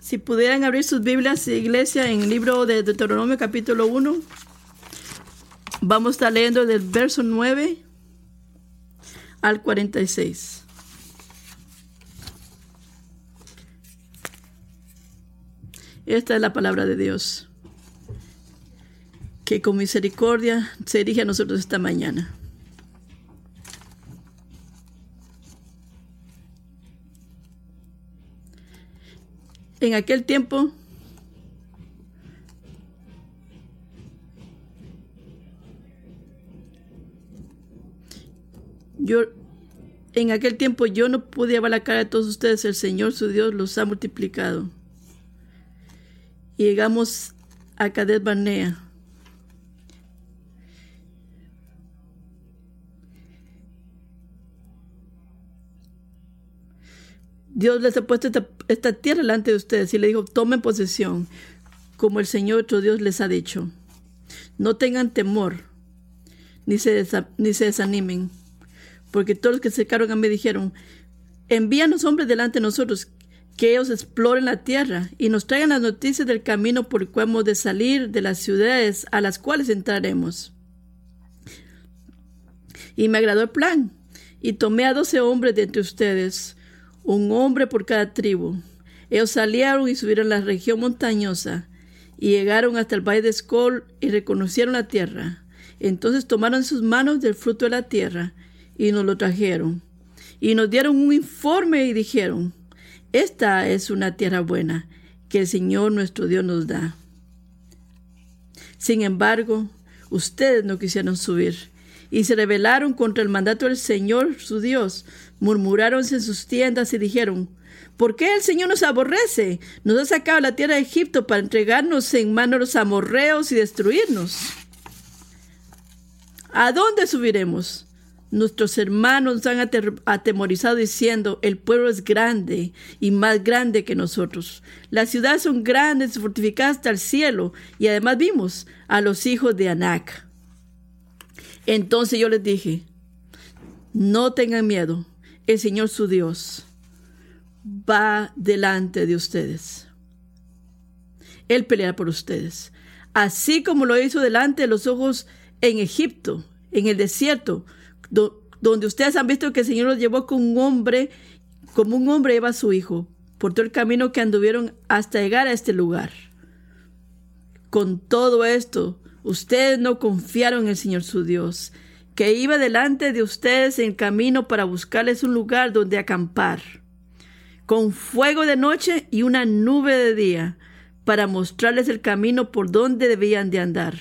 Si pudieran abrir sus Biblias, iglesia, en el libro de Deuteronomio capítulo 1, vamos a estar leyendo del verso 9 al 46. Esta es la palabra de Dios, que con misericordia se dirige a nosotros esta mañana. En aquel tiempo, yo, en aquel tiempo yo no pude ver la cara de todos ustedes, el Señor su Dios los ha multiplicado. Y llegamos a Cadet Barnea. Dios les ha puesto esta, tierra delante de ustedes y le dijo, tomen posesión, como el Señor otro Dios les ha dicho. No tengan temor, ni se, ni se desanimen, porque todos los que se acercaron a mí dijeron, envíanos hombres delante de nosotros, que ellos exploren la tierra y nos traigan las noticias del camino por el cual hemos de salir de las ciudades a las cuales entraremos. Y me agradó el plan, y tomé a doce hombres de entre ustedes, un hombre por cada tribu. Ellos salieron y subieron la región montañosa y llegaron hasta el valle de Escol y reconocieron la tierra. Entonces tomaron sus manos del fruto de la tierra y nos lo trajeron. Y nos dieron un informe y dijeron, esta es una tierra buena que el Señor nuestro Dios nos da. Sin embargo, ustedes no quisieron subir y se rebelaron contra el mandato del Señor su Dios, murmuráronse en sus tiendas y dijeron, ¿por qué el Señor nos aborrece? Nos ha sacado la tierra de Egipto para entregarnos en manos de los amorreos y destruirnos. ¿A dónde subiremos? Nuestros hermanos nos han atemorizado diciendo, el pueblo es grande y más grande que nosotros. Las ciudades son grandes fortificadas hasta el cielo. Y además vimos a los hijos de Anac. Entonces yo les dije, no tengan miedo, el Señor su Dios va delante de ustedes. Él peleará por ustedes, así como lo hizo delante de los ojos en Egipto, en el desierto, donde ustedes han visto que el Señor los llevó con un hombre, como un hombre lleva a su hijo, por todo el camino que anduvieron hasta llegar a este lugar. Con todo esto, ustedes no confiaron en el Señor su Dios, que iba delante de ustedes en camino para buscarles un lugar donde acampar, con fuego de noche y una nube de día, para mostrarles el camino por donde debían de andar.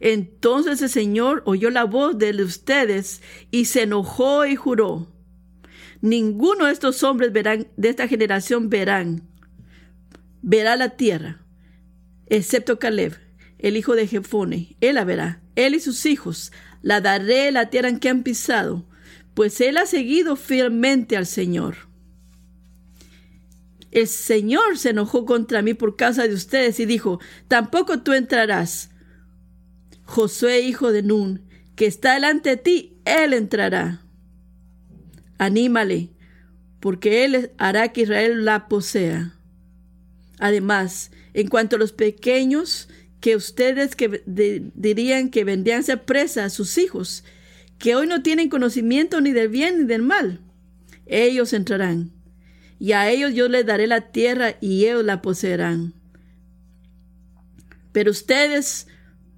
Entonces el Señor oyó la voz de ustedes y se enojó y juró, ninguno de estos hombres verán, de esta generación verán, verá la tierra, excepto Caleb, el hijo de Jefone. Él la verá, él y sus hijos. La daré la tierra en que han pisado, pues él ha seguido fielmente al Señor. El Señor se enojó contra mí por causa de ustedes y dijo, tampoco tú entrarás. Josué, hijo de Nun, que está delante de ti, él entrará. Anímale, porque él hará que Israel la posea. Además, en cuanto a los pequeños, que ustedes que dirían que vendrían a ser presa a sus hijos, que hoy no tienen conocimiento ni del bien ni del mal. Ellos entrarán, y a ellos yo les daré la tierra y ellos la poseerán. Pero ustedes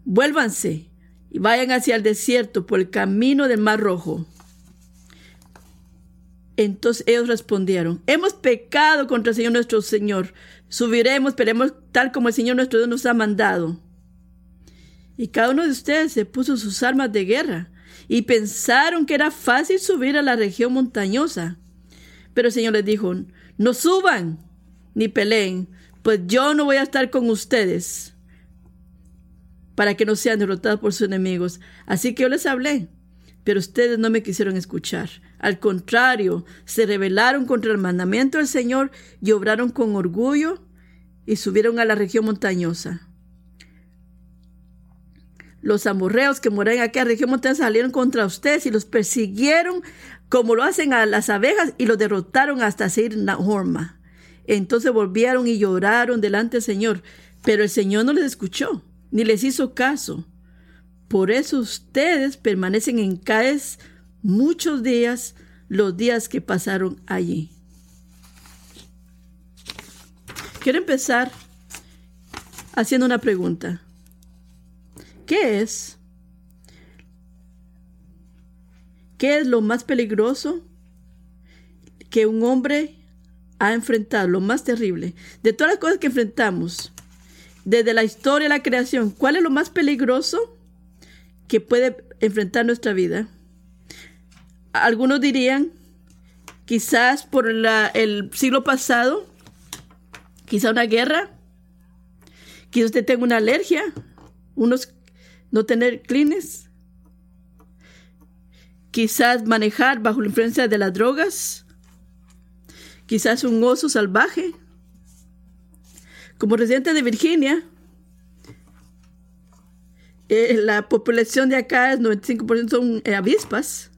vuélvanse y vayan hacia el desierto por el camino del mar rojo. Entonces ellos respondieron, hemos pecado contra el Señor nuestro Señor. Subiremos, esperemos tal como el Señor nuestro Dios nos ha mandado. Y cada uno de ustedes se puso sus armas de guerra y pensaron que era fácil subir a la región montañosa. Pero el Señor les dijo, no suban ni peleen, pues yo no voy a estar con ustedes para que no sean derrotados por sus enemigos. Así que yo les hablé pero ustedes no me quisieron escuchar. Al contrario, se rebelaron contra el mandamiento del Señor y obraron con orgullo y subieron a la región montañosa. Los amorreos que moran en aquella región montañosa salieron contra ustedes y los persiguieron como lo hacen a las abejas, y los derrotaron hasta ser Nahorma. Entonces volvieron y lloraron delante del Señor, pero el Señor no les escuchó, ni les hizo caso. Por eso ustedes permanecen en Caes muchos días, los días que pasaron allí. Quiero empezar haciendo una pregunta. ¿Qué es? ¿Qué es lo más peligroso que un hombre ha enfrentado? Lo más terrible. De todas las cosas que enfrentamos, desde la historia de la creación, ¿cuál es lo más peligroso que puede enfrentar nuestra vida? Algunos dirían, quizás por el siglo pasado, quizá una guerra, quizá usted tenga una alergia, unos no tener clines, quizás manejar bajo la influencia de las drogas, quizás un oso salvaje. Como residente de Virginia, eh, la población de acá es 95% son eh, avispas.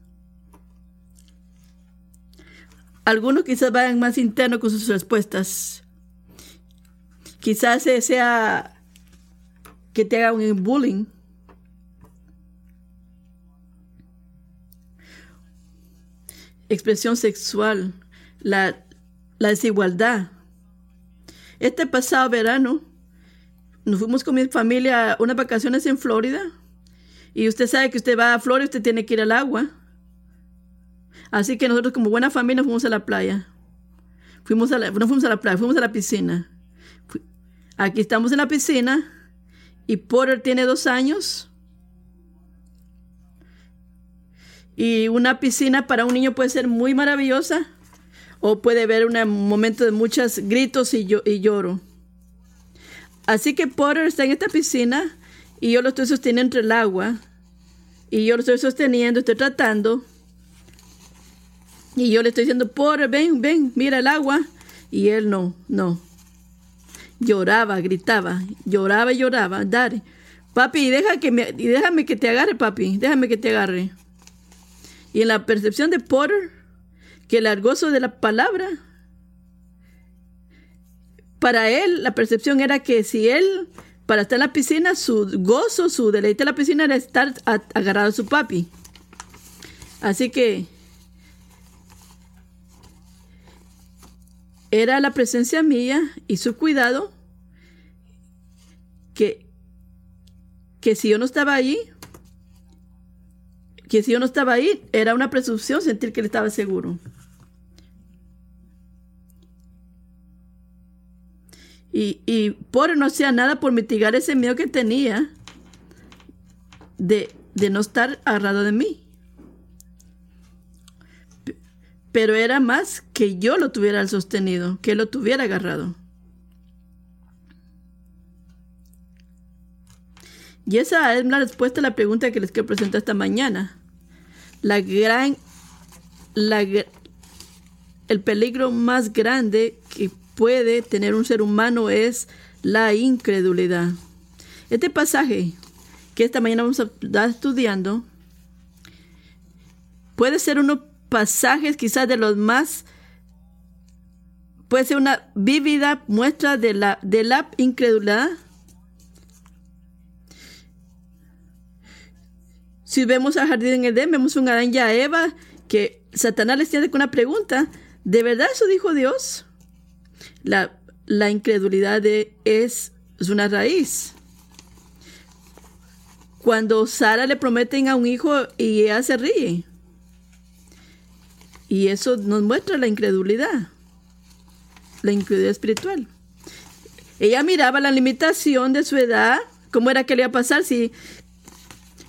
Algunos quizás vayan más internos con sus respuestas. Quizás sea que te haga un bullying. Expresión sexual, la desigualdad. Este pasado verano nos fuimos con mi familia unas vacaciones en Florida. Y usted sabe que usted va a Florida, usted tiene que ir al agua. Así que nosotros como buena familia fuimos a la playa. Fuimos a la, no fuimos a la playa, fuimos a la piscina. Aquí estamos en la piscina y Porter tiene dos años. Y una piscina para un niño puede ser muy maravillosa o puede haber un momento de muchos gritos y, y lloro. Así que Porter está en esta piscina y yo lo estoy sosteniendo entre el agua. Y yo lo estoy sosteniendo, estoy tratando. Y yo le estoy diciendo, Porter, ven, ven, mira el agua. Y él no, no lloraba, gritaba, lloraba lloraba, dale. Papi, déjame que te agarre, papi, déjame que te agarre. Y en la percepción de Potter, que el gozo de la palabra, para él la percepción era que si él, para estar en la piscina, su gozo, su deleite en la piscina era estar agarrado a su papi. Así que era la presencia mía y su cuidado que, que si yo no estaba ahí, que si yo no estaba ahí, era una presunción sentir que él estaba seguro. Y, y por no hacía nada por mitigar ese miedo que tenía de, de no estar agarrado de mí pero era más que yo lo tuviera sostenido, que lo tuviera agarrado. Y esa es la respuesta a la pregunta que les quiero presentar esta mañana. La gran, la, el peligro más grande que puede tener un ser humano es la incredulidad. Este pasaje que esta mañana vamos a estar estudiando puede ser uno pasajes quizás de los más puede ser una vívida muestra de la, de la incredulidad. Si vemos al jardín en Edén, vemos un Adán y a Eva que Satanás les tiene con una pregunta. ¿De verdad eso dijo Dios? La, la incredulidad es, es una raíz. Cuando Sara le prometen a un hijo y ella se ríe. Y eso nos muestra la incredulidad, la incredulidad espiritual. Ella miraba la limitación de su edad, cómo era que le iba a pasar, si,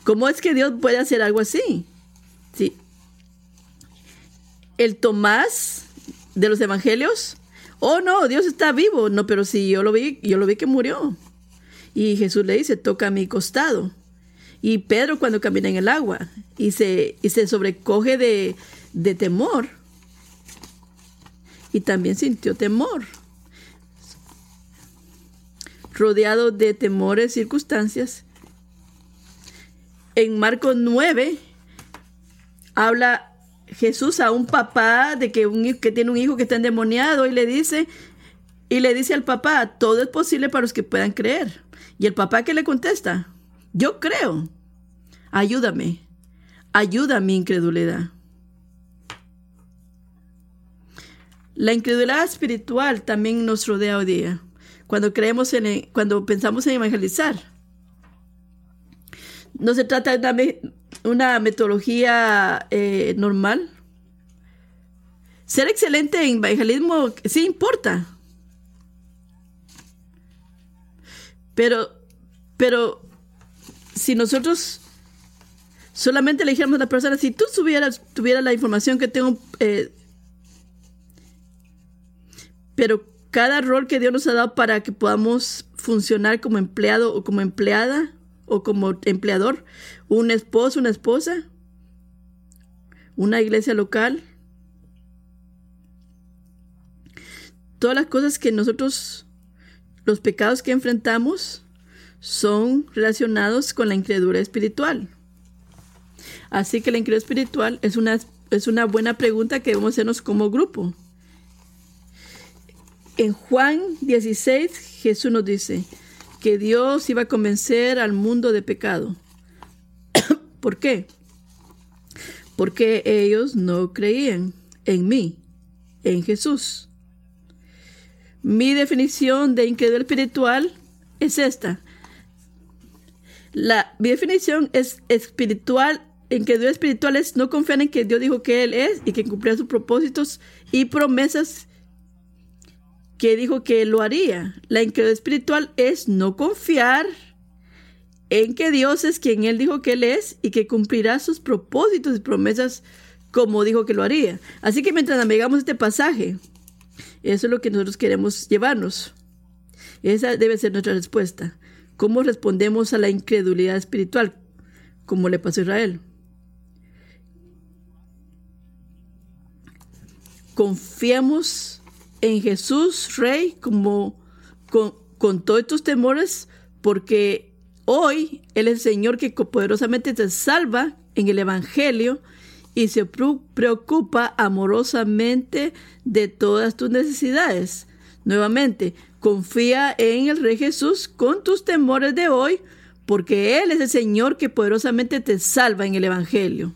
cómo es que Dios puede hacer algo así. Sí. El Tomás de los evangelios, oh no, Dios está vivo, no, pero si yo lo vi, yo lo vi que murió. Y Jesús le dice, toca mi costado. Y Pedro cuando camina en el agua y se, y se sobrecoge de, de temor. Y también sintió temor. Rodeado de temores, circunstancias. En Marcos 9 habla Jesús a un papá de que, un, que tiene un hijo que está endemoniado y le dice, y le dice al papá, todo es posible para los que puedan creer. Y el papá que le contesta, yo creo, ayúdame, ayuda a mi incredulidad. La incredulidad espiritual también nos rodea hoy día. Cuando creemos en, cuando pensamos en evangelizar, no se trata de una, metodología eh, normal. Ser excelente en evangelismo sí importa. Pero, pero si nosotros solamente le dijéramos a la persona, si tú tuvieras, tuviera la información que tengo, eh, pero cada rol que Dios nos ha dado para que podamos funcionar como empleado o como empleada o como empleador, un esposo, una esposa, una iglesia local, todas las cosas que nosotros, los pecados que enfrentamos, son relacionados con la incredulidad espiritual. Así que la incredulidad espiritual es una, es una buena pregunta que debemos hacernos como grupo. En Juan 16, Jesús nos dice que Dios iba a convencer al mundo de pecado. ¿Por qué? Porque ellos no creían en mí, en Jesús. Mi definición de incredulidad espiritual es esta. La, mi definición es espiritual, incredulidad espiritual es no confiar en que Dios dijo que Él es y que cumplirá sus propósitos y promesas que dijo que lo haría. La incredulidad espiritual es no confiar en que Dios es quien Él dijo que Él es y que cumplirá sus propósitos y promesas como dijo que lo haría. Así que mientras navegamos este pasaje, eso es lo que nosotros queremos llevarnos. Esa debe ser nuestra respuesta. ¿Cómo respondemos a la incredulidad espiritual? Como le pasó a Israel. Confiamos en Jesús, Rey, como con, todos estos temores, porque hoy Él es el Señor que poderosamente te salva en el Evangelio y se preocupa amorosamente de todas tus necesidades. Nuevamente, confía en el Rey Jesús con tus temores de hoy, porque Él es el Señor que poderosamente te salva en el Evangelio.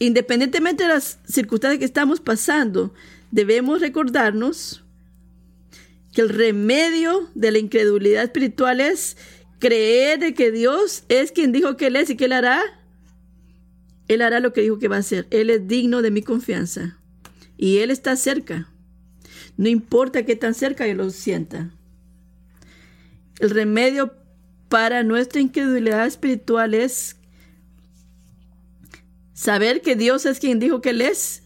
Independientemente de las circunstancias que estamos pasando, debemos recordarnos que el remedio de la incredulidad espiritual es creer de que Dios es quien dijo que Él es y que Él hará. Él hará lo que dijo que va a hacer. Él es digno de mi confianza. Y Él está cerca. No importa qué tan cerca yo lo sienta. El remedio para nuestra incredulidad espiritual es saber que Dios es quien dijo que Él es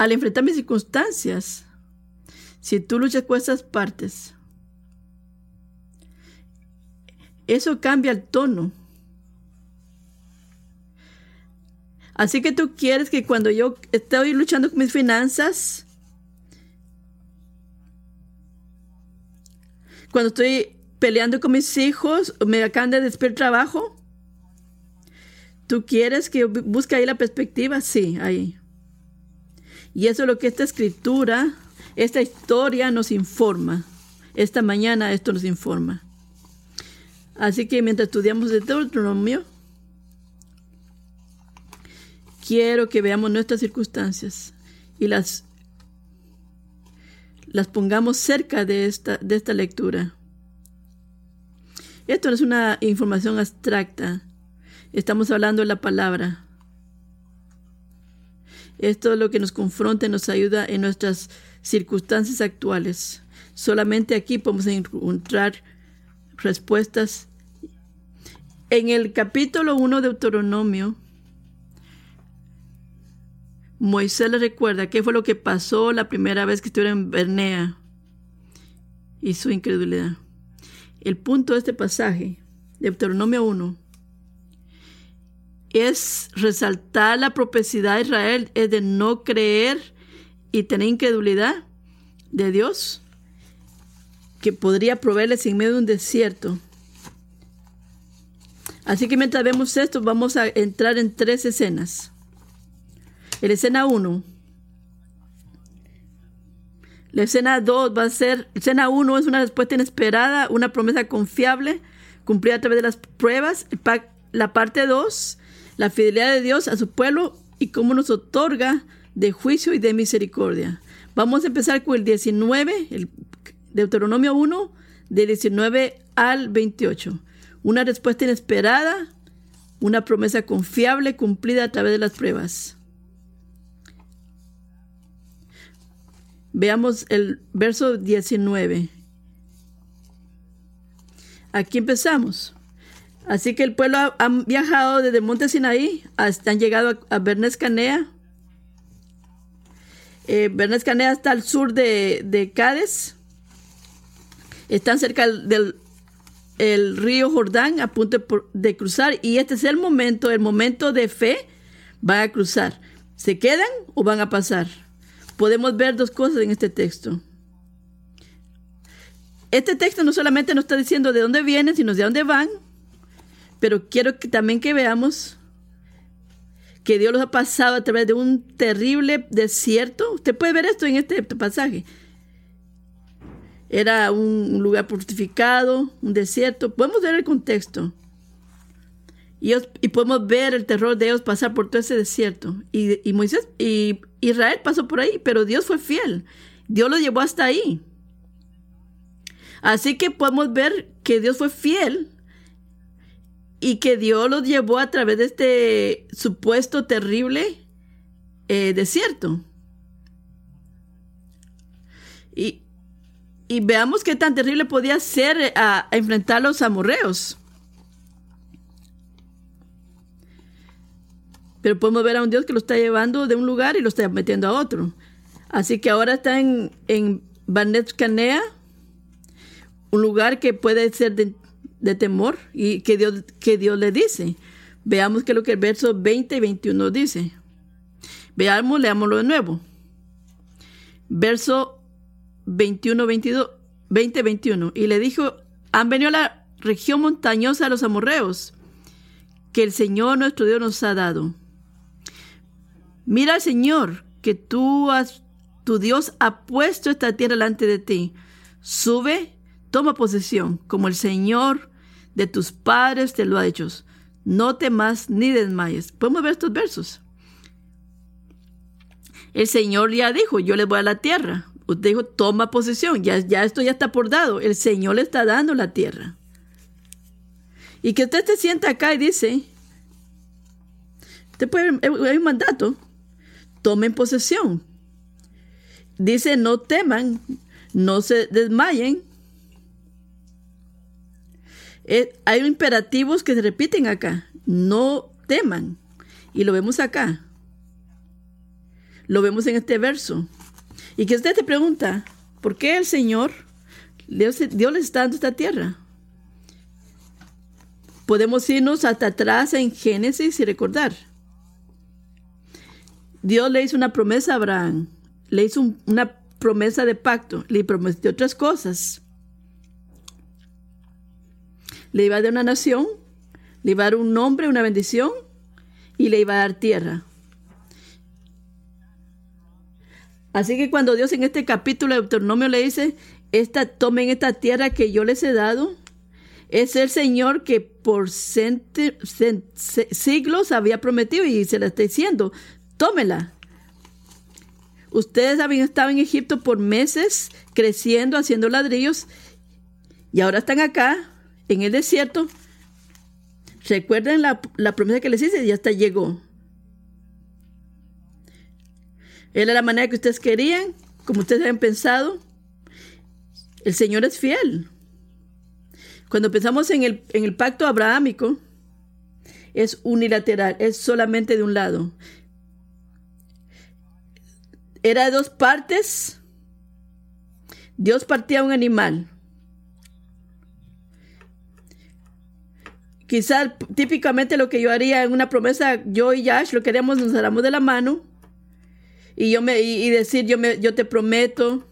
al enfrentar mis circunstancias, si tú luchas con esas partes, eso cambia el tono. Así que tú quieres que cuando yo estoy luchando con mis finanzas, cuando estoy peleando con mis hijos, me acaban de despedir trabajo, ¿tú quieres que busque ahí la perspectiva? Sí, ahí. Y eso es lo que esta escritura, esta historia nos informa. Esta mañana esto nos informa. Así que mientras estudiamos el Deuteronomio, quiero que veamos nuestras circunstancias y las, las pongamos cerca de esta, de esta lectura. Esto no es una información abstracta. Estamos hablando de la palabra. Esto es lo que nos confronta y nos ayuda en nuestras circunstancias actuales. Solamente aquí podemos encontrar respuestas. En el capítulo 1 de Deuteronomio, Moisés le recuerda qué fue lo que pasó la primera vez que estuvieron en Bernea y su incredulidad. El punto de este pasaje, Deuteronomio 1, es resaltar la propiedad de Israel, es de no creer y tener incredulidad de Dios. que podría proveerles en medio de un desierto. Así que mientras vemos esto, vamos a entrar en tres escenas. La escena 1. La escena 2 va a ser, escena 1 es una respuesta inesperada, una promesa confiable, cumplida a través de las pruebas. La parte 2, la fidelidad de Dios a su pueblo y cómo nos otorga de juicio y de misericordia. Vamos a empezar con el 19, el Deuteronomio 1, del 19 al 28. Una respuesta inesperada, una promesa confiable cumplida a través de las pruebas. Veamos el verso 19. Aquí empezamos. Así que el pueblo ha, viajado desde monte Sinaí hasta han llegado a, Bernes Canea. Eh, Bernes Canea está al sur de, de Cádiz. Están cerca del el río Jordán a punto de, cruzar y este es el momento, el momento de fe, van a cruzar. ¿Se quedan o van a pasar? Podemos ver dos cosas en este texto. Este texto no solamente nos está diciendo de dónde vienen, sino de dónde van, pero quiero que, también que veamos que Dios los ha pasado a través de un terrible desierto. Usted puede ver esto en este pasaje. Era un lugar fortificado, un desierto. Podemos ver el contexto. Y, y, podemos ver el terror de ellos pasar por todo ese desierto. Y, y, Moisés y Israel pasó por ahí, pero Dios fue fiel. Dios lo llevó hasta ahí. Así que podemos ver que Dios fue fiel y que Dios los llevó a través de este supuesto terrible eh, desierto. Y, y veamos qué tan terrible podía ser eh, a, enfrentar a los amorreos. Pero podemos ver a un Dios que lo está llevando de un lugar y lo está metiendo a otro. Así que ahora está en, en Canea, un lugar que puede ser de, temor y que Dios, que Dios le dice. Veamos qué es lo que el verso 20 y 21 dice. Veamos, leámoslo de nuevo. Verso 21, 22, 20, 21. Y le dijo, han venido a la región montañosa de los amorreos, que el Señor nuestro Dios nos ha dado. Mira Señor, que tú has, tu Dios ha puesto esta tierra delante de ti. Sube, toma posesión, como el Señor de tus padres te lo ha hecho. No temas ni desmayes. Podemos ver estos versos. El Señor ya dijo, yo les voy a la tierra. Usted dijo, toma posesión, ya, ya esto ya está por dado. El Señor le está dando la tierra. Y que usted se sienta acá y dice, usted puede, hay un mandato, tomen posesión. Dice, no teman, no se desmayen. Eh, hay imperativos que se repiten acá, no teman. Y lo vemos acá. Lo vemos en este verso. Y que usted te pregunta, ¿por qué el Señor, Dios, Dios les está dando esta tierra? Podemos irnos hasta atrás en Génesis y recordar. Dios le hizo una promesa a Abraham, le hizo una promesa de pacto, le prometió otras cosas. Le iba a dar una nación, le iba a dar un nombre, una bendición y le iba a dar tierra. Así que cuando Dios en este capítulo de Deuteronomio le dice, esta, tomen esta tierra que yo les he dado, es el Señor que por siglos había prometido y se la está diciendo, tómela. Ustedes habían estado en Egipto por meses creciendo, haciendo ladrillos, y ahora están acá, en el desierto. Recuerden la, la promesa que les hice, ya hasta llegó. Era la manera que ustedes querían, como ustedes habían pensado. El Señor es fiel. Cuando pensamos en el, en el pacto abrahámico, es unilateral, es solamente de un lado. Era de dos partes. Dios partía un animal. Quizás típicamente lo que yo haría en una promesa, yo y Yash lo queremos, nos haramos de la mano y yo me y, y decir yo me yo te prometo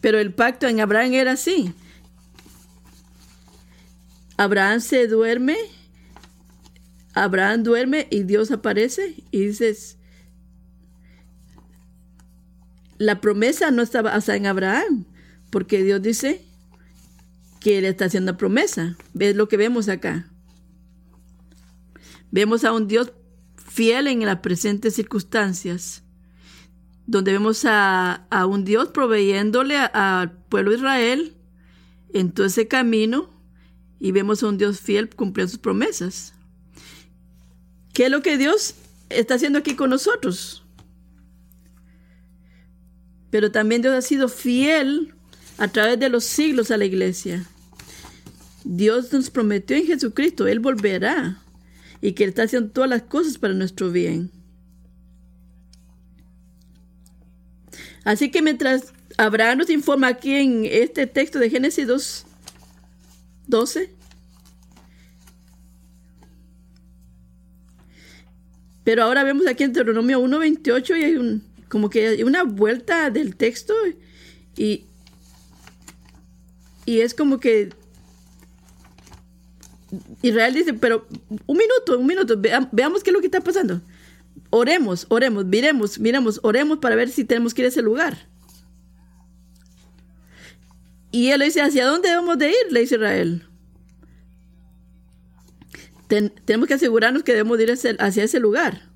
Pero el pacto en Abraham era así. Abraham se duerme, Abraham duerme y Dios aparece y dices, la promesa no estaba hasta en Abraham, porque Dios dice que Él está haciendo promesa. ¿Ves lo que vemos acá? Vemos a un Dios fiel en las presentes circunstancias, donde vemos a, un Dios proveyéndole al pueblo de Israel en todo ese camino y vemos a un Dios fiel cumpliendo sus promesas. ¿Qué es lo que Dios está haciendo aquí con nosotros? Pero también Dios ha sido fiel a través de los siglos a la iglesia. Dios nos prometió en Jesucristo, Él volverá y que Él está haciendo todas las cosas para nuestro bien. Así que mientras Abraham nos informa aquí en este texto de Génesis 2, 12, pero ahora vemos aquí en Deuteronomio 1.28 y hay un, como que una vuelta del texto y, y es como que Israel dice, pero un minuto, un minuto, veamos qué es lo que está pasando. Oremos, oremos, miremos, miremos, oremos para ver si tenemos que ir a ese lugar. Y él le dice, ¿hacia dónde debemos de ir? Le dice Israel. tenemos que asegurarnos que debemos ir hacia ese lugar.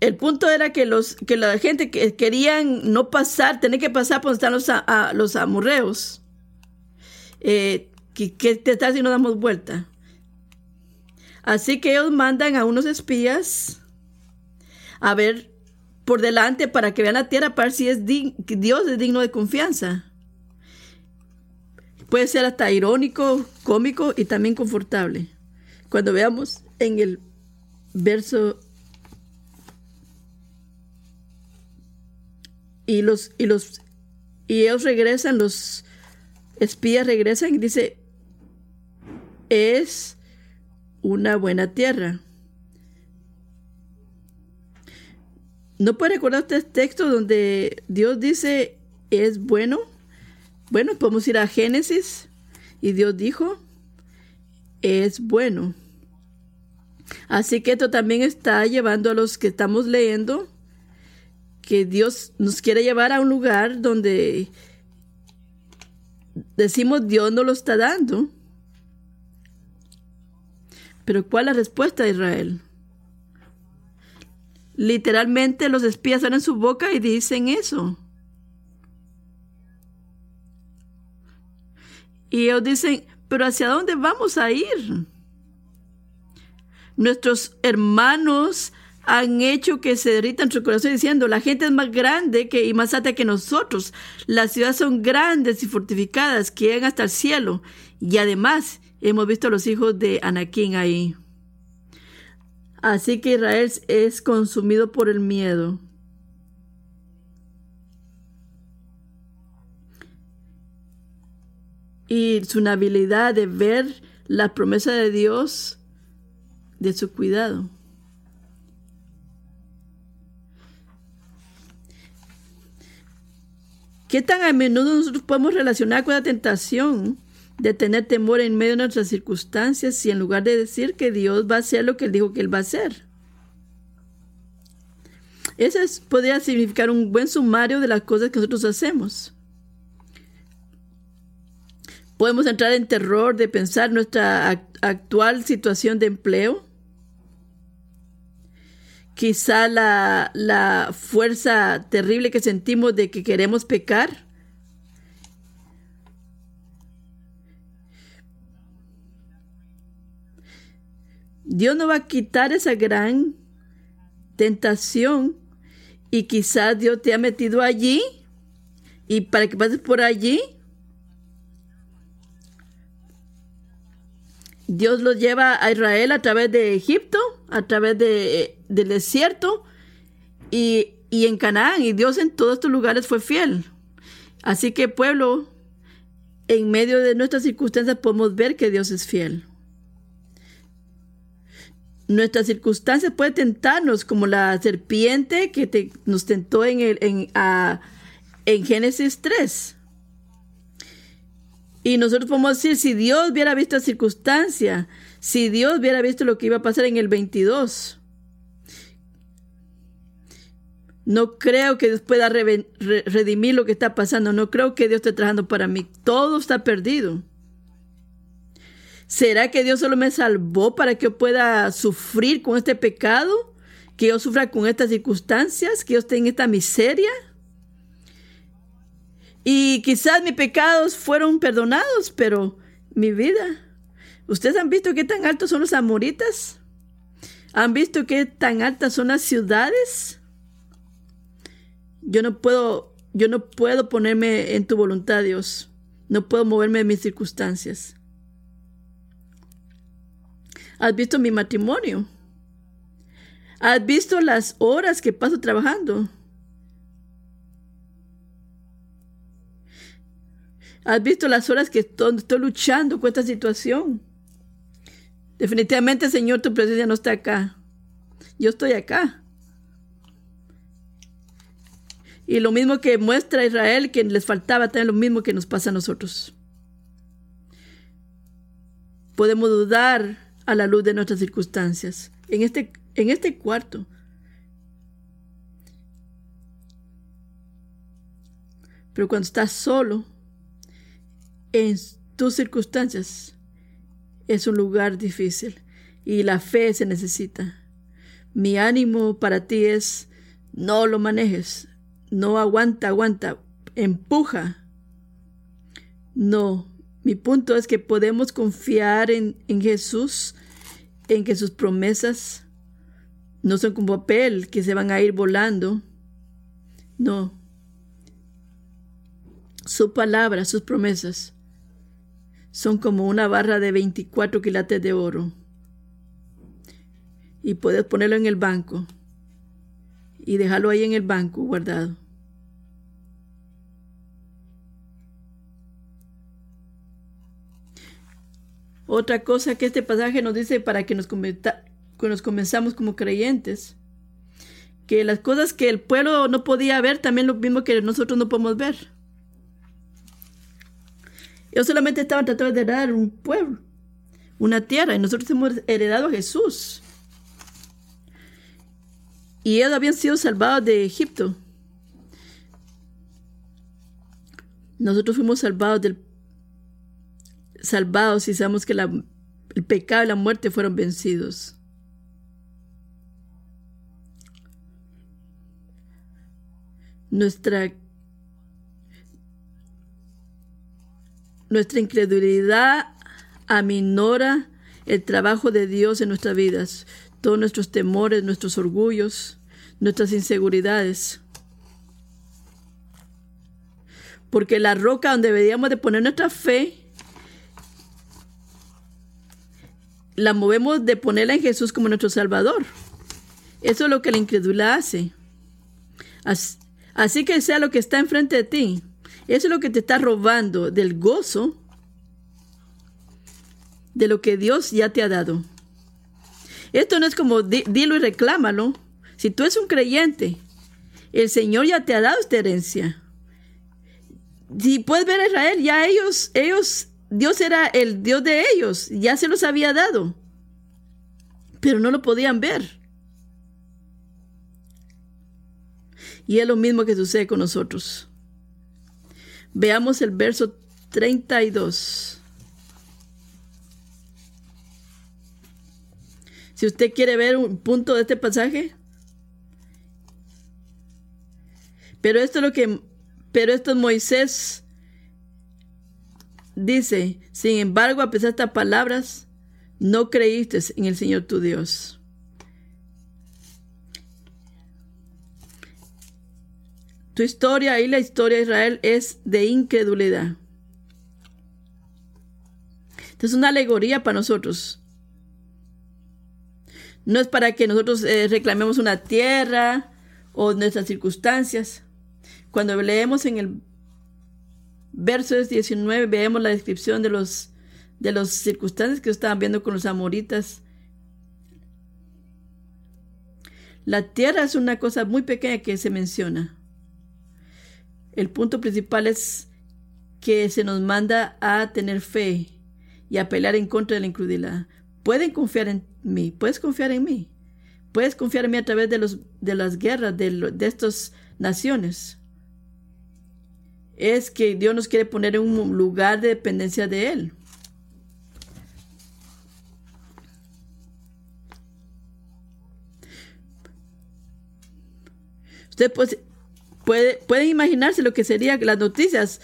El punto era que los que la gente que querían no pasar, tener que pasar por donde están los, a, los amorreos. Eh, que, te está si no damos vuelta. Así que ellos mandan a unos espías a ver por delante para que vean la tierra para ver si es Dios es digno de confianza. Puede ser hasta irónico, cómico y también confortable. Cuando veamos en el verso y los y los y ellos regresan, los espías regresan y dice es una buena tierra. ¿No puede recordar este texto donde Dios dice es bueno? Bueno, podemos ir a Génesis y Dios dijo es bueno. Así que esto también está llevando a los que estamos leyendo que Dios nos quiere llevar a un lugar donde decimos Dios no lo está dando. Pero ¿cuál es la respuesta de Israel? Literalmente los espías en su boca y dicen eso. Y ellos dicen, pero ¿hacia dónde vamos a ir? Nuestros hermanos han hecho que se derritan su corazón diciendo, la gente es más grande que, y más alta que nosotros. Las ciudades son grandes y fortificadas que llegan hasta el cielo. Y además hemos visto a los hijos de Anaquín ahí. Así que Israel es consumido por el miedo. Y su habilidad de ver la promesa de Dios de su cuidado. ¿Qué tan a menudo nosotros podemos relacionar con la tentación de tener temor en medio de nuestras circunstancias si en lugar de decir que Dios va a hacer lo que Él dijo que Él va a hacer? Eso podría significar un buen sumario de las cosas que nosotros hacemos. Podemos entrar en terror de pensar nuestra actual situación de empleo quizá la, fuerza terrible que sentimos de que queremos pecar. Dios no va a quitar esa gran tentación y quizás Dios te ha metido allí y para que pases por allí Dios los lleva a Israel a través de Egipto, a través de, del desierto y, y en Canaán. Y Dios en todos estos lugares fue fiel. Así que pueblo, en medio de nuestras circunstancias podemos ver que Dios es fiel. Nuestras circunstancias pueden tentarnos como la serpiente que nos tentó en, en, en Génesis 3. Y nosotros podemos decir, si Dios hubiera visto la circunstancia, si Dios hubiera visto lo que iba a pasar en el 22, no creo que Dios pueda redimir lo que está pasando, no creo que Dios esté trabajando para mí, todo está perdido. ¿Será que Dios solo me salvó para que yo pueda sufrir con este pecado? ¿Que yo sufra con estas circunstancias? ¿Que yo esté en esta miseria? Y quizás mis pecados fueron perdonados, pero mi vida. ¿Ustedes han visto qué tan altos son los amoritas? ¿Han visto qué tan altas son las ciudades? Yo no puedo, yo no puedo ponerme en tu voluntad, Dios. No puedo moverme de mis circunstancias. ¿Has visto mi matrimonio? ¿Has visto las horas que paso trabajando? ¿Has visto las horas que estoy, estoy luchando con esta situación? Definitivamente, Señor, tu presencia no está acá. Yo estoy acá. Y lo mismo que muestra Israel, que les faltaba, también lo mismo que nos pasa a nosotros. Podemos dudar a la luz de nuestras circunstancias. En este, en este cuarto. Pero cuando estás solo, en tus circunstancias, es un lugar difícil y la fe se necesita. Mi ánimo para ti es no lo manejes, no aguanta, aguanta, empuja. No, mi punto es que podemos confiar en, en Jesús, en que sus promesas no son como papel que se van a ir volando. No. Su palabra, sus promesas, son como una barra de 24 quilates de oro. Y puedes ponerlo en el banco y dejarlo ahí en el banco guardado. Otra cosa que este pasaje nos dice para que nos, que nos comenzamos como creyentes, que las cosas que el pueblo no podía ver, también lo mismo que nosotros no podemos ver. Ellos solamente estaban tratando de heredar un pueblo, una tierra, y nosotros hemos heredado a Jesús. Y ellos habían sido salvados de Egipto. Nosotros fuimos salvados del salvados y sabemos que el pecado y la muerte fueron vencidos. Nuestra Nuestra incredulidad aminora el trabajo de Dios en nuestras vidas, todos nuestros temores, nuestros orgullos, nuestras inseguridades. Porque la roca donde deberíamos de poner nuestra fe, la movemos de ponerla en Jesús como nuestro Salvador. Eso es lo que la incredulidad hace. Así, así que sea lo que está enfrente de ti, eso es lo que te está robando del gozo de lo que Dios ya te ha dado. Esto no es como di- dilo y reclámalo. Si tú eres un creyente, el Señor ya te ha dado esta herencia. Si puedes ver a Israel, ya ellos, ellos, Dios era el Dios de ellos, ya se los había dado, pero no lo podían ver. Y es lo mismo que sucede con nosotros. Veamos el verso 32. Si usted quiere ver un punto de este pasaje. Pero esto es lo que pero esto es Moisés dice, sin embargo, a pesar de estas palabras, no creíste en el Señor tu Dios. Historia y la historia de Israel es de incredulidad. Es una alegoría para nosotros. No es para que nosotros eh, reclamemos una tierra o nuestras circunstancias. Cuando leemos en el verso 19, vemos la descripción de los de las circunstancias que estaban viendo con los amoritas. La tierra es una cosa muy pequeña que se menciona. El punto principal es que se nos manda a tener fe y a pelear en contra de la incredulidad. Pueden confiar en mí, puedes confiar en mí. Puedes confiar en mí a través de, los, de las guerras de, de estas naciones. Es que Dios nos quiere poner en un lugar de dependencia de Él. Usted pues, puede, puede imaginarse lo que serían las noticias.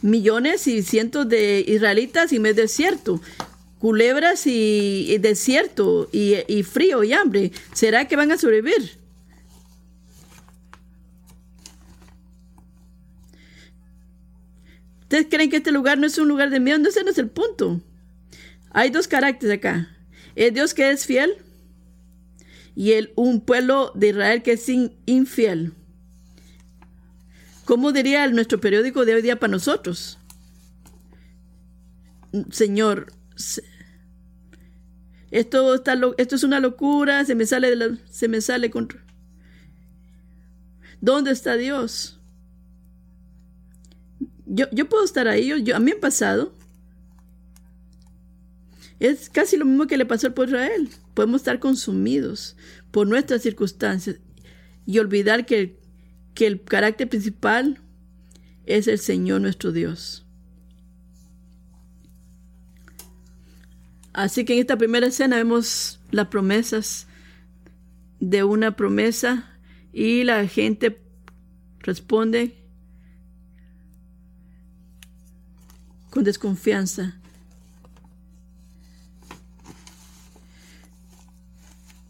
Millones y cientos de israelitas y medio desierto. Culebras y, desierto y, y frío y hambre. ¿Será que van a sobrevivir? ¿Ustedes creen que este lugar no es un lugar de miedo? No, ese no es el punto. Hay dos caracteres acá. El Dios que es fiel y el, un pueblo de Israel que es infiel. ¿Cómo diría nuestro periódico de hoy día para nosotros? Señor, esto, esto es una locura, se me sale, de la, se me sale contra. ¿Dónde está Dios? Yo, yo puedo estar ahí, yo, a mí me ha pasado. Es casi lo mismo que le pasó al pueblo Israel. Podemos estar consumidos por nuestras circunstancias y olvidar que, que el carácter principal es el Señor nuestro Dios. Así que en esta primera escena vemos las promesas de una promesa y la gente responde con desconfianza.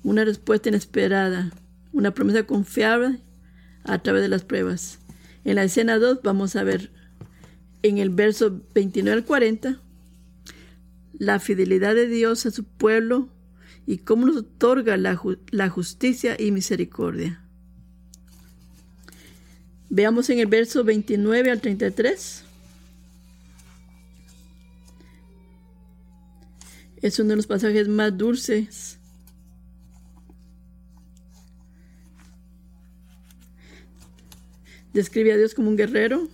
una respuesta inesperada, una promesa confiable a través de las pruebas. En la escena 2 vamos a ver en el verso 29 al 40 la fidelidad de Dios a su pueblo y cómo nos otorga la, la justicia y misericordia. Veamos en el verso 29 al 33. Es uno de los pasajes más dulces Describe a Dios como un guerrero,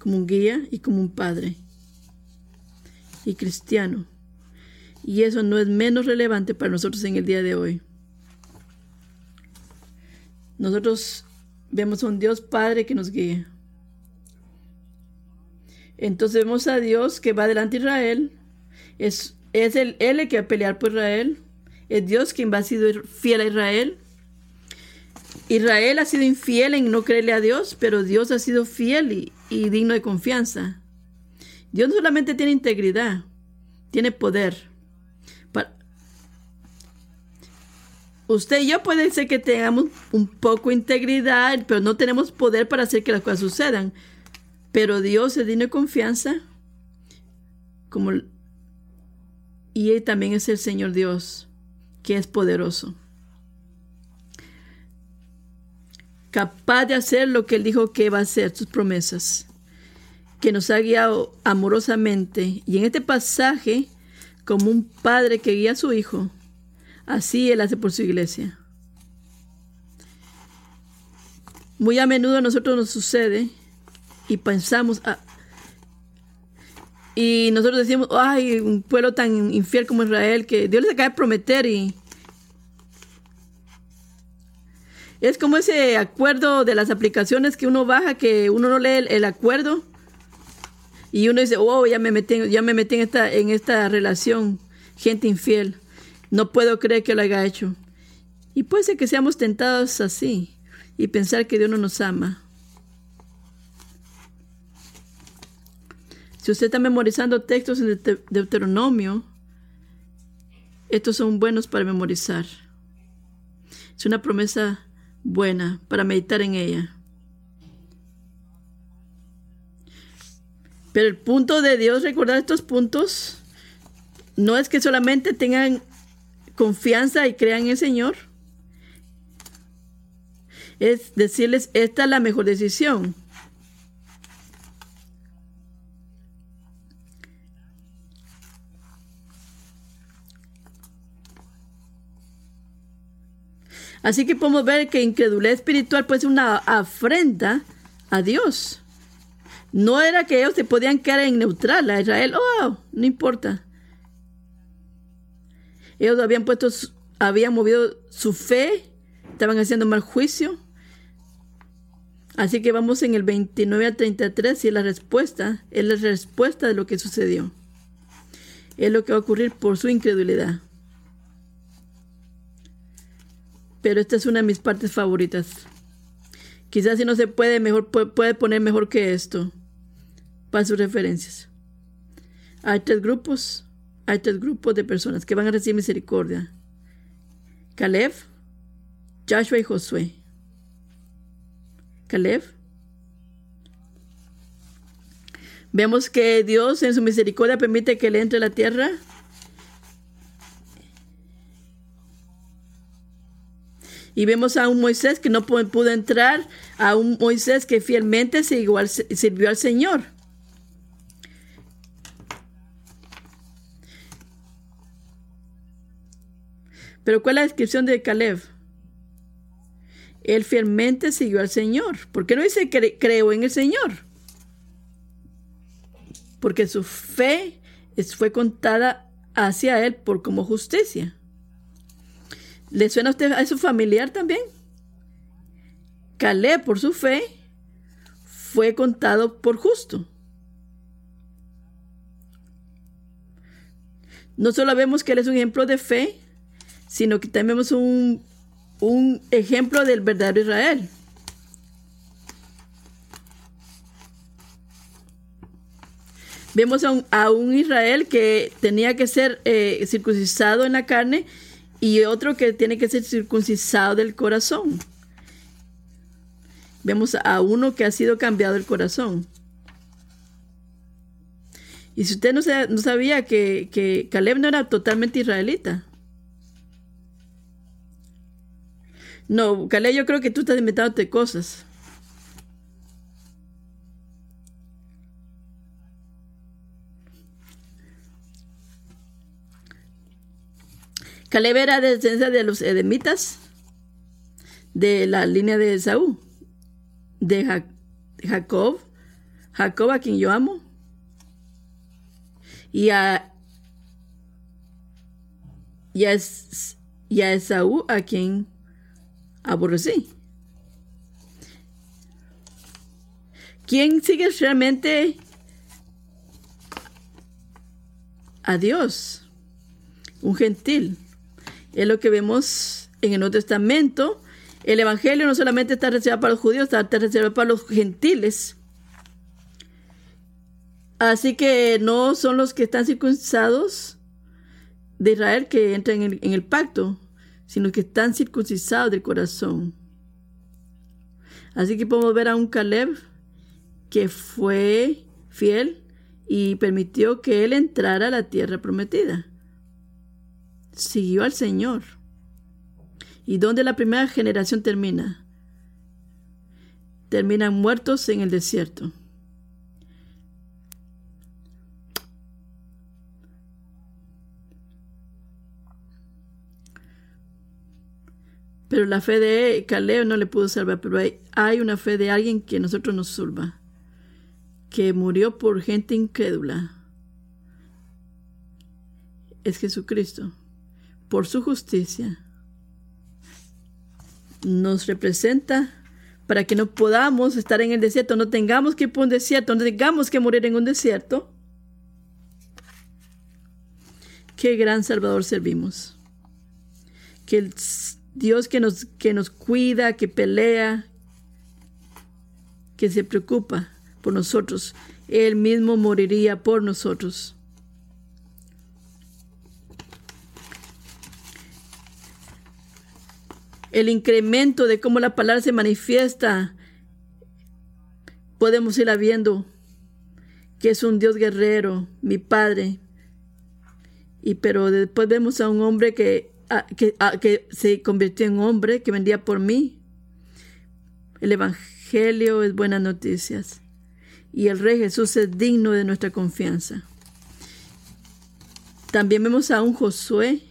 como un guía y como un padre. Y cristiano. Y eso no es menos relevante para nosotros en el día de hoy. Nosotros vemos a un Dios Padre que nos guía. Entonces vemos a Dios que va delante de Israel. Es, es Él el que va a pelear por Israel. Es Dios quien va a ser fiel a Israel. Israel ha sido infiel en no creerle a Dios, pero Dios ha sido fiel y, digno de confianza. Dios no solamente tiene integridad, tiene poder. Usted y yo puede ser que tengamos un poco de integridad, pero no tenemos poder para hacer que las cosas sucedan. Pero Dios es digno de confianza, como y Él también es el Señor Dios, que es poderoso. Capaz de hacer lo que Él dijo que va a hacer, sus promesas, que nos ha guiado amorosamente. Y en este pasaje, como un padre que guía a su hijo, así Él hace por su iglesia. Muy a menudo a nosotros nos sucede y pensamos, ah, y nosotros decimos, ay, un pueblo tan infiel como Israel, que Dios les acaba de prometer y Es como ese acuerdo de las aplicaciones que uno baja, que uno no lee el, acuerdo y uno dice, oh, ya me metí, ya me metí en esta, en esta relación, gente infiel. No puedo creer que lo haya hecho. Y puede ser que seamos tentados así y pensar que Dios no nos ama. Si usted está memorizando textos en Deuteronomio, estos son buenos para memorizar. Es una promesa buena para meditar en ella. Pero el punto de Dios, recordar estos puntos, no es que solamente tengan confianza y crean en el Señor. Es decirles, esta es la mejor decisión. Así que podemos ver que incredulidad espiritual puede ser una afrenta a Dios. No era que ellos se podían quedar en neutral a Israel. Oh, no importa. Ellos habían puesto, habían movido su fe, estaban haciendo mal juicio. Así que vamos en el 29 al 33 y la respuesta es la respuesta de lo que sucedió. Es lo que va a ocurrir por su incredulidad. Pero esta es una de mis partes favoritas. Quizás si no se puede, mejor puede poner mejor que esto para sus referencias. Hay tres grupos, hay tres grupos de personas que van a recibir misericordia. Caleb, Joshua y Josué. Caleb. Vemos que Dios en su misericordia permite que le entre la tierra. Y vemos a un Moisés que no pudo entrar, a un Moisés que fielmente sirvió al Señor. Pero ¿cuál es la descripción de Caleb? Él fielmente siguió al Señor. ¿Por qué no dice que creo en el Señor? Porque su fe fue contada hacia él por como justicia. ¿Le suena a usted a su familiar también? Caleb, por su fe, fue contado por justo. No solo vemos que él es un ejemplo de fe, sino que también vemos un, ejemplo del verdadero Israel. Vemos a un, Israel que tenía que ser eh, circuncisado en la carne y otro que tiene que ser circuncisado del corazón. Vemos a uno que ha sido cambiado el corazón. Y si usted no, sabía que, Caleb no era totalmente israelita, No, Caleb, yo creo que tú estás inventándote cosas. Caleb era descendencia de los edemitas, de la línea de Saúl, de Jacob, Jacob a quien yo amo, y a, y a, y a Esaú a quien aborrecí. ¿Quién sigue realmente a Dios? Un gentil. Es lo que vemos en el Nuevo Testamento. El Evangelio no solamente está reservado para los judíos, está reservado para los gentiles. Así que no son los que están circuncidados de Israel que entran en el, pacto, sino que están circuncisados del corazón. Así que podemos ver a un Caleb que fue fiel y permitió que él entrara a la tierra prometida. Siguió al Señor. ¿Y dónde la primera generación termina? Terminan muertos en el desierto. Pero la fe de Caleb no le pudo salvar, pero hay, una fe de alguien que nosotros nos salva, que murió por gente incrédula. Es Jesucristo. Por su justicia nos representa para que no podamos estar en el desierto, no tengamos que ir por un desierto, no tengamos que morir en un desierto. Qué gran Salvador servimos. Que el Dios que nos, que nos cuida, que pelea, que se preocupa por nosotros. Él mismo moriría por nosotros. El incremento de cómo la palabra se manifiesta, podemos ir viendo que es un Dios guerrero, mi Padre. Y pero después vemos a un hombre que que, se convirtió en hombre, que vendía por mí. El Evangelio es buenas noticias. Y el Rey Jesús es digno de nuestra confianza. También vemos a un Josué.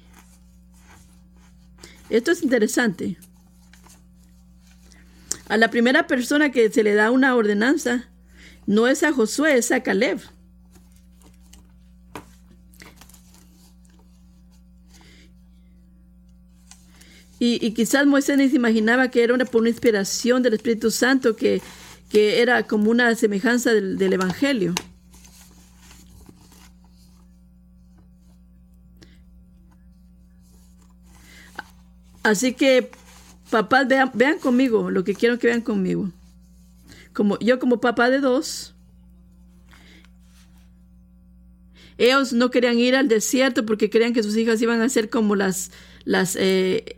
Esto es interesante. A la primera persona que se le da una ordenanza no es a Josué, es a Caleb. Y, quizás Moisés ni se imaginaba que era una, por una inspiración del Espíritu Santo que, era como una semejanza del Evangelio. Así que, papás, vean, vean conmigo lo que quiero que vean conmigo. Como, yo como papá de dos, ellos no querían ir al desierto porque creían que sus hijas iban a ser como las, las eh,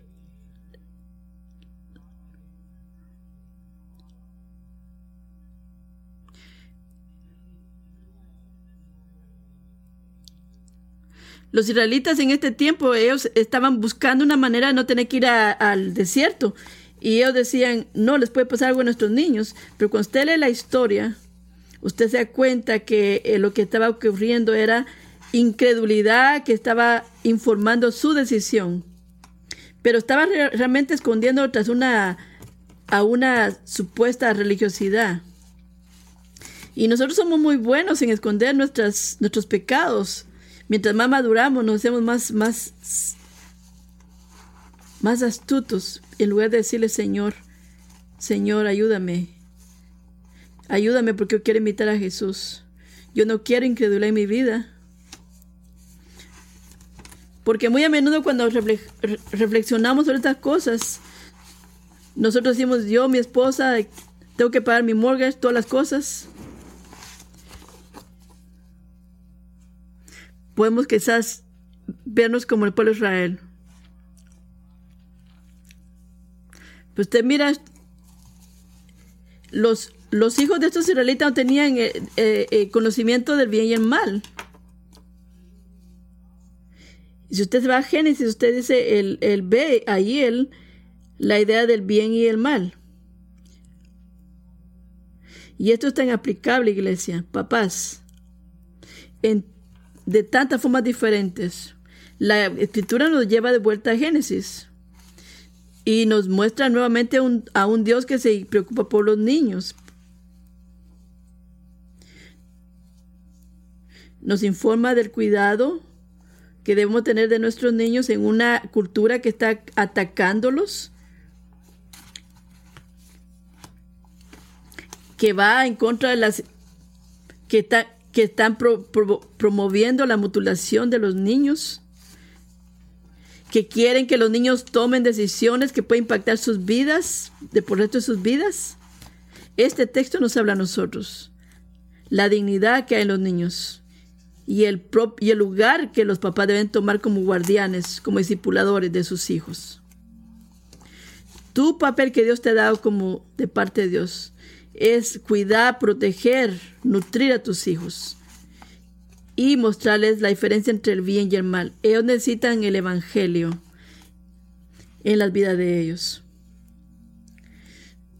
Los israelitas en este tiempo, ellos estaban buscando una manera de no tener que ir al desierto. Y ellos decían, no, les puede pasar algo a nuestros niños. Pero cuando usted lee la historia, usted se da cuenta que eh, lo que estaba ocurriendo era incredulidad que estaba informando su decisión. Pero estaba realmente escondiendo tras una, a una supuesta religiosidad. Y nosotros somos muy buenos en esconder nuestras, nuestros pecados. Mientras más maduramos, nos hacemos más, más, más astutos. En lugar de decirle, Señor, Señor, ayúdame. Ayúdame porque yo quiero imitar a Jesús. Yo no quiero incredulidad en mi vida. Porque muy a menudo cuando reflexionamos sobre estas cosas, nosotros decimos, yo, mi esposa, tengo que pagar mi mortgage, todas las cosas. Podemos quizás vernos como el pueblo de Israel. Pues usted mira, los, los hijos de estos israelitas no tenían eh, eh, eh, conocimiento del bien y el mal. Y si usted va a Génesis, usted dice, el, el ve ahí la idea del bien y el mal. Y esto es tan aplicable, iglesia. Papás, en de tantas formas diferentes. La escritura nos lleva de vuelta a Génesis y nos muestra nuevamente a un, Dios que se preocupa por los niños. Nos informa del cuidado que debemos tener de nuestros niños en una cultura que está atacándolos, que va en contra de las que está que están promoviendo la mutilación de los niños, que quieren que los niños tomen decisiones que pueden impactar sus vidas, de por resto de sus vidas. Este texto nos habla a nosotros, la dignidad que hay en los niños y el, y el lugar que los papás deben tomar como guardianes, como discipuladores de sus hijos. Tu papel que Dios te ha dado como de parte de Dios es cuidar, proteger, nutrir a tus hijos y mostrarles la diferencia entre el bien y el mal. Ellos necesitan el Evangelio en las vidas de ellos.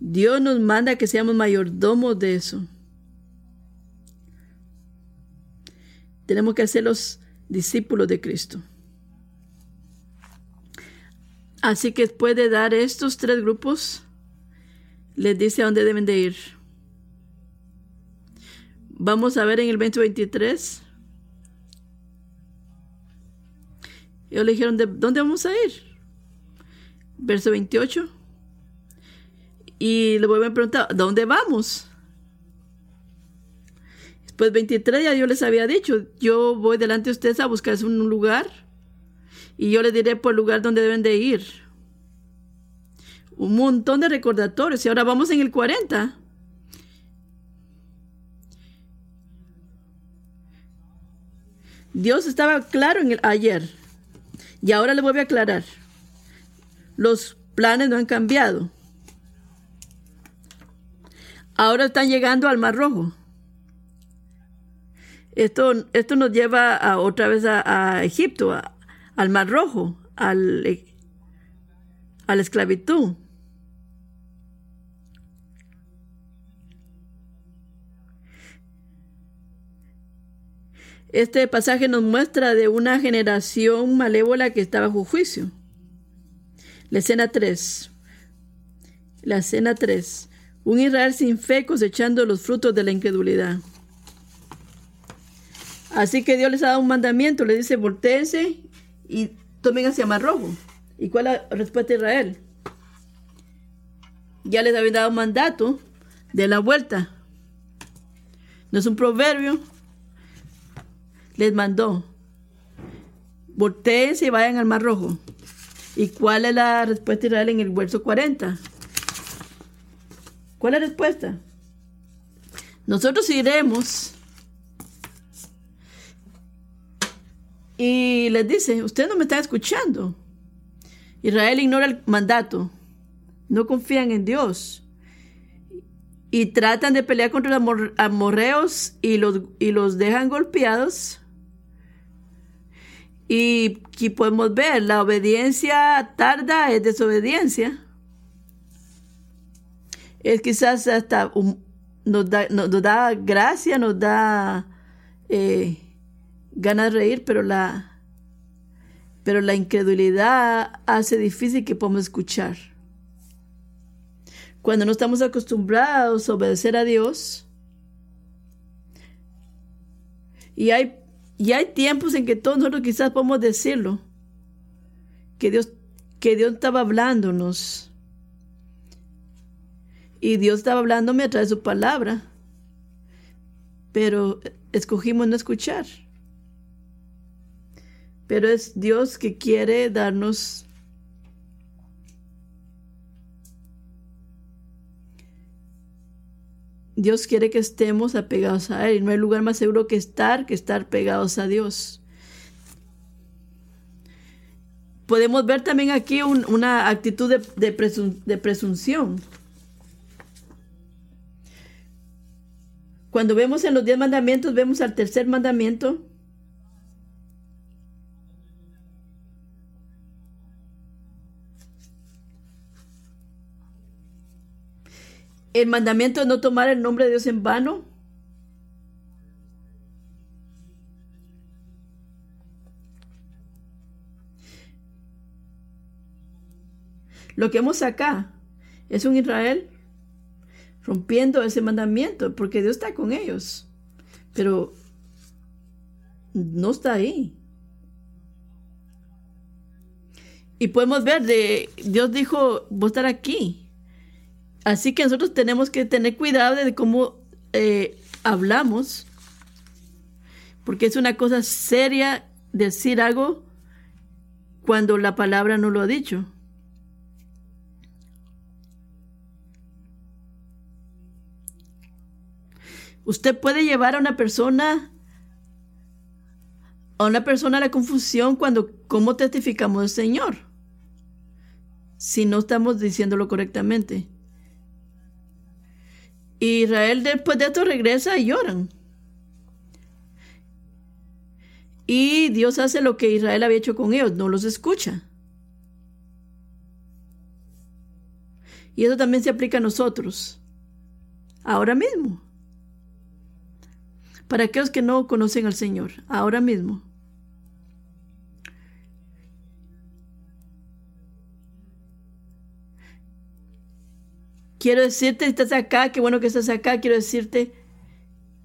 Dios nos manda que seamos mayordomos de eso. Tenemos que ser los discípulos de Cristo. Así que después de dar estos tres grupos, les dice a dónde deben de ir. Vamos a ver en el 2023. Ellos le dijeron, ¿de dónde vamos a ir? Verso 28. Y le vuelven a preguntar, ¿dónde vamos? Después 23 ya yo les había dicho, yo voy delante de ustedes a buscar un lugar y yo les diré por el lugar donde deben de ir un montón de recordatorios y ahora vamos en el 40. Dios estaba claro en el ayer y ahora le voy a aclarar. Los planes no han cambiado. Ahora están llegando al Mar Rojo. Esto, esto nos lleva a, otra vez a, Egipto, al Mar Rojo, al, a la esclavitud. Este pasaje nos muestra de una generación malévola que estaba bajo juicio. La escena 3. La escena 3. Un Israel sin fe cosechando los frutos de la incredulidad. Así que Dios les ha dado un mandamiento, le dice, volteense y tomen hacia Mar Rojo. ¿Y cuál es la respuesta de Israel? Ya les había dado un mandato de la vuelta. No es un proverbio. Les mandó. Volteense y vayan al Mar Rojo. ¿Y cuál es la respuesta de Israel en el verso 40? ¿Cuál es la respuesta? Nosotros iremos y les dice, ustedes no me están escuchando. Israel ignora el mandato, no confían en Dios y tratan de pelear contra los amorreos y los, y los dejan golpeados. Y aquí podemos ver, la obediencia tarda es desobediencia. Es quizás hasta nos, da, nos, da, gracia, nos da eh, ganas de reír, pero la, pero la incredulidad hace difícil que podamos escuchar. Cuando no estamos acostumbrados a obedecer a Dios, y hay, y hay tiempos en que todos nosotros quizás podemos decirlo, que Dios, que Dios estaba hablándonos. Y Dios estaba hablándome a través de su palabra. Pero escogimos no escuchar. Pero es Dios que quiere darnos Dios quiere que estemos apegados a Él. Y no hay lugar más seguro que estar que estar pegados a Dios. Podemos ver también aquí una actitud de presunción. Cuando vemos en los diez mandamientos, vemos al tercer mandamiento. El mandamiento de no tomar el nombre de Dios en vano. Lo que vemos acá es un Israel rompiendo ese mandamiento, porque Dios está con ellos, pero no está ahí. Y podemos ver de Dios dijo, voy a estar aquí. Así que nosotros tenemos que tener cuidado de cómo eh, hablamos, porque es una cosa seria decir algo cuando la palabra no lo ha dicho. Usted puede llevar a una persona a una persona a la confusión cuando cómo testificamos del Señor si no estamos diciéndolo correctamente. Israel después de esto regresa y lloran. Y Dios hace lo que Israel había hecho con ellos, no los escucha. Y eso también se aplica a nosotros, ahora mismo. Para aquellos que no conocen al Señor, ahora mismo. Quiero decirte, estás acá, qué bueno que estás acá, quiero decirte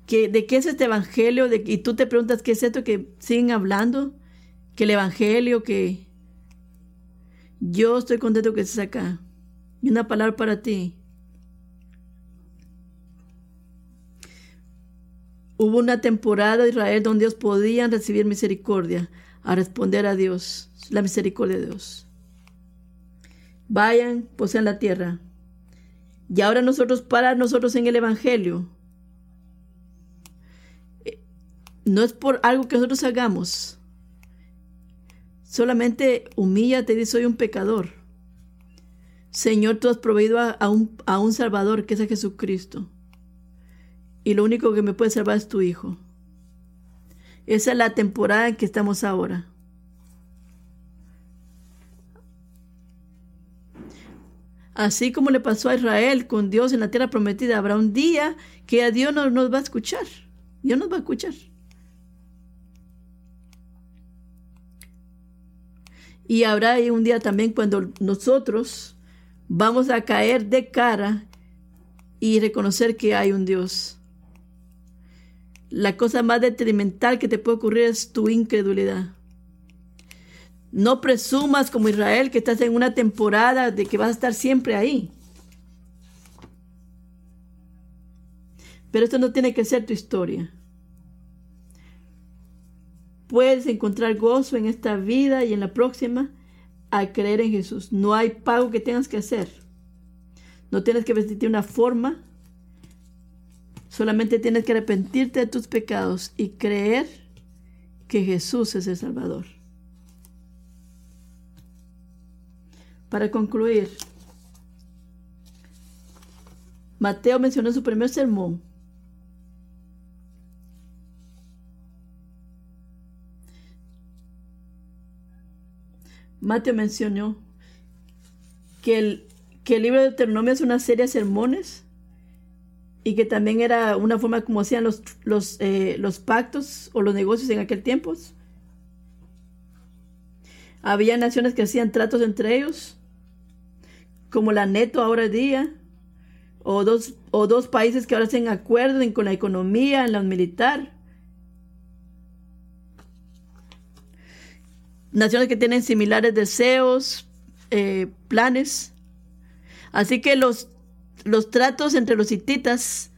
que de qué es este evangelio, y tú te preguntas qué es esto que siguen hablando, que el evangelio, que yo estoy contento que estés acá. Y una palabra para ti. Hubo una temporada de Israel donde ellos podían recibir misericordia a responder a Dios, la misericordia de Dios. Vayan, posean la tierra. Y ahora nosotros, para nosotros en el Evangelio, eh, no es por algo que nosotros hagamos. Solamente humíllate y dice, soy un pecador. Señor, tú has proveído a, un, a un Salvador, que es a Jesucristo. Y lo único que me puede salvar es tu Hijo. Esa es la temporada en que estamos ahora. Así como le pasó a Israel con Dios en la tierra prometida, habrá un día que a Dios no nos va a escuchar. Dios nos va a escuchar. Y habrá un día también cuando nosotros vamos a caer de cara y reconocer que hay un Dios. La cosa más detrimental que te puede ocurrir es tu incredulidad. No presumas como Israel que estás en una temporada de que vas a estar siempre ahí. Pero esto no tiene que ser tu historia. Puedes encontrar gozo en esta vida y en la próxima al creer en Jesús. No hay pago que tengas que hacer. No tienes que vestirte una forma. Solamente tienes que arrepentirte de tus pecados y creer que Jesús es el Salvador. Para concluir, Mateo mencionó en su primer sermón. Mateo mencionó que el, que el libro de Deuteronomio es una serie de sermones y que también era una forma como hacían los, los, eh, los pactos o los negocios en aquel tiempo. Había naciones que hacían tratos entre ellos como la neto ahora día, o dos, o dos países que ahora hacen acuerdos con la economía, en la militar. Naciones que tienen similares deseos, eh, planes. Así que los, los tratos entre los hititas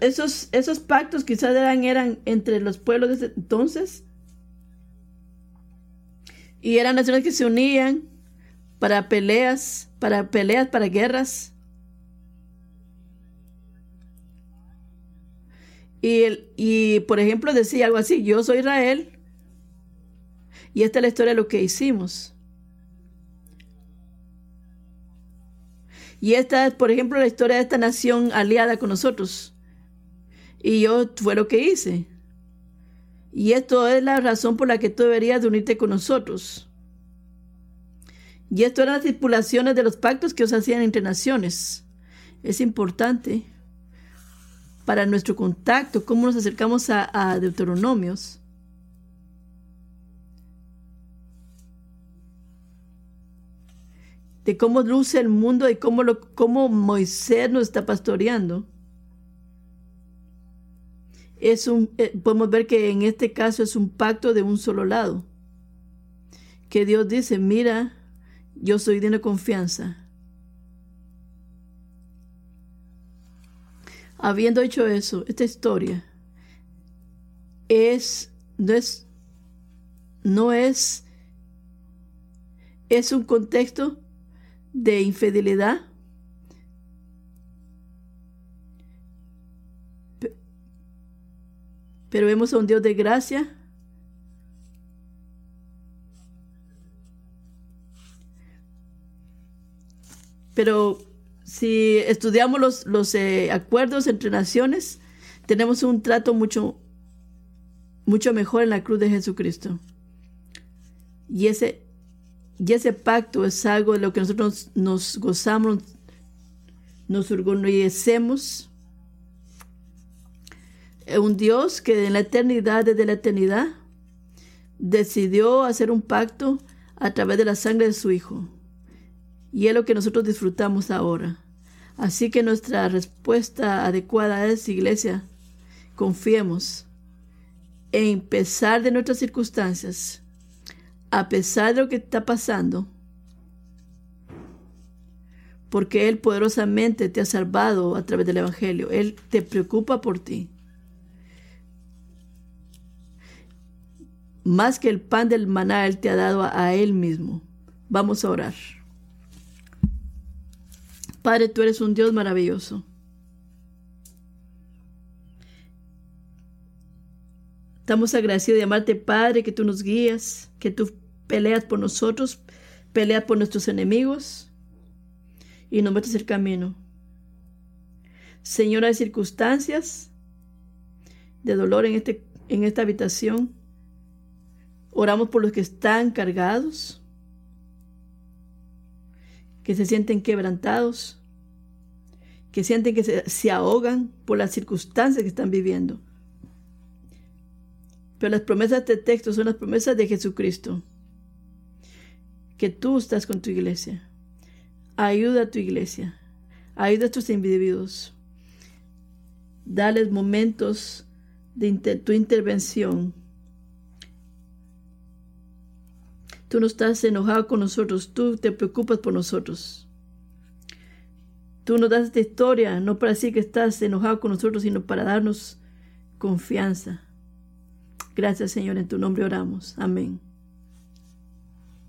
esos, esos pactos quizás eran, eran entre los pueblos de entonces. Y eran naciones que se unían para peleas, para peleas, para guerras. Y, el, y por ejemplo decía algo así, yo soy Israel y esta es la historia de lo que hicimos. Y esta es, por ejemplo, la historia de esta nación aliada con nosotros. Y yo fue lo que hice. Y esto es la razón por la que tú deberías de unirte con nosotros. Y esto eran las estipulaciones de los pactos que os hacían entre naciones. Es importante para nuestro contacto, cómo nos acercamos a, Deuteronomios. De cómo luce el mundo y cómo, lo, cómo Moisés nos está pastoreando es un, eh, podemos ver que en este caso es un pacto de un solo lado. Que Dios dice, mira, yo soy de una confianza. Habiendo hecho eso, esta historia es, no es, no es, es un contexto de infidelidad pero vemos a un Dios de gracia. Pero si estudiamos los, los eh, acuerdos entre naciones, tenemos un trato mucho, mucho mejor en la cruz de Jesucristo. Y ese, y ese pacto es algo de lo que nosotros nos gozamos, nos orgullecemos un Dios que en la eternidad, desde la eternidad, decidió hacer un pacto a través de la sangre de su Hijo. Y es lo que nosotros disfrutamos ahora. Así que nuestra respuesta adecuada es, iglesia, confiemos en pesar de nuestras circunstancias, a pesar de lo que está pasando, porque Él poderosamente te ha salvado a través del Evangelio. Él te preocupa por ti. Más que el pan del maná, Él te ha dado a, Él mismo. Vamos a orar. Padre, tú eres un Dios maravilloso. Estamos agradecidos de amarte, Padre, que tú nos guías, que tú peleas por nosotros, peleas por nuestros enemigos y nos metes el camino. Señor, hay circunstancias de dolor en, este, en esta habitación. Oramos por los que están cargados, que se sienten quebrantados, que sienten que se, ahogan por las circunstancias que están viviendo. Pero las promesas de este texto son las promesas de Jesucristo. Que tú estás con tu iglesia. Ayuda a tu iglesia. Ayuda a tus individuos. Dales momentos de tu intervención. Tú no estás enojado con nosotros, tú te preocupas por nosotros. Tú nos das esta historia no para decir que estás enojado con nosotros, sino para darnos confianza. Gracias Señor, en tu nombre oramos. Amén.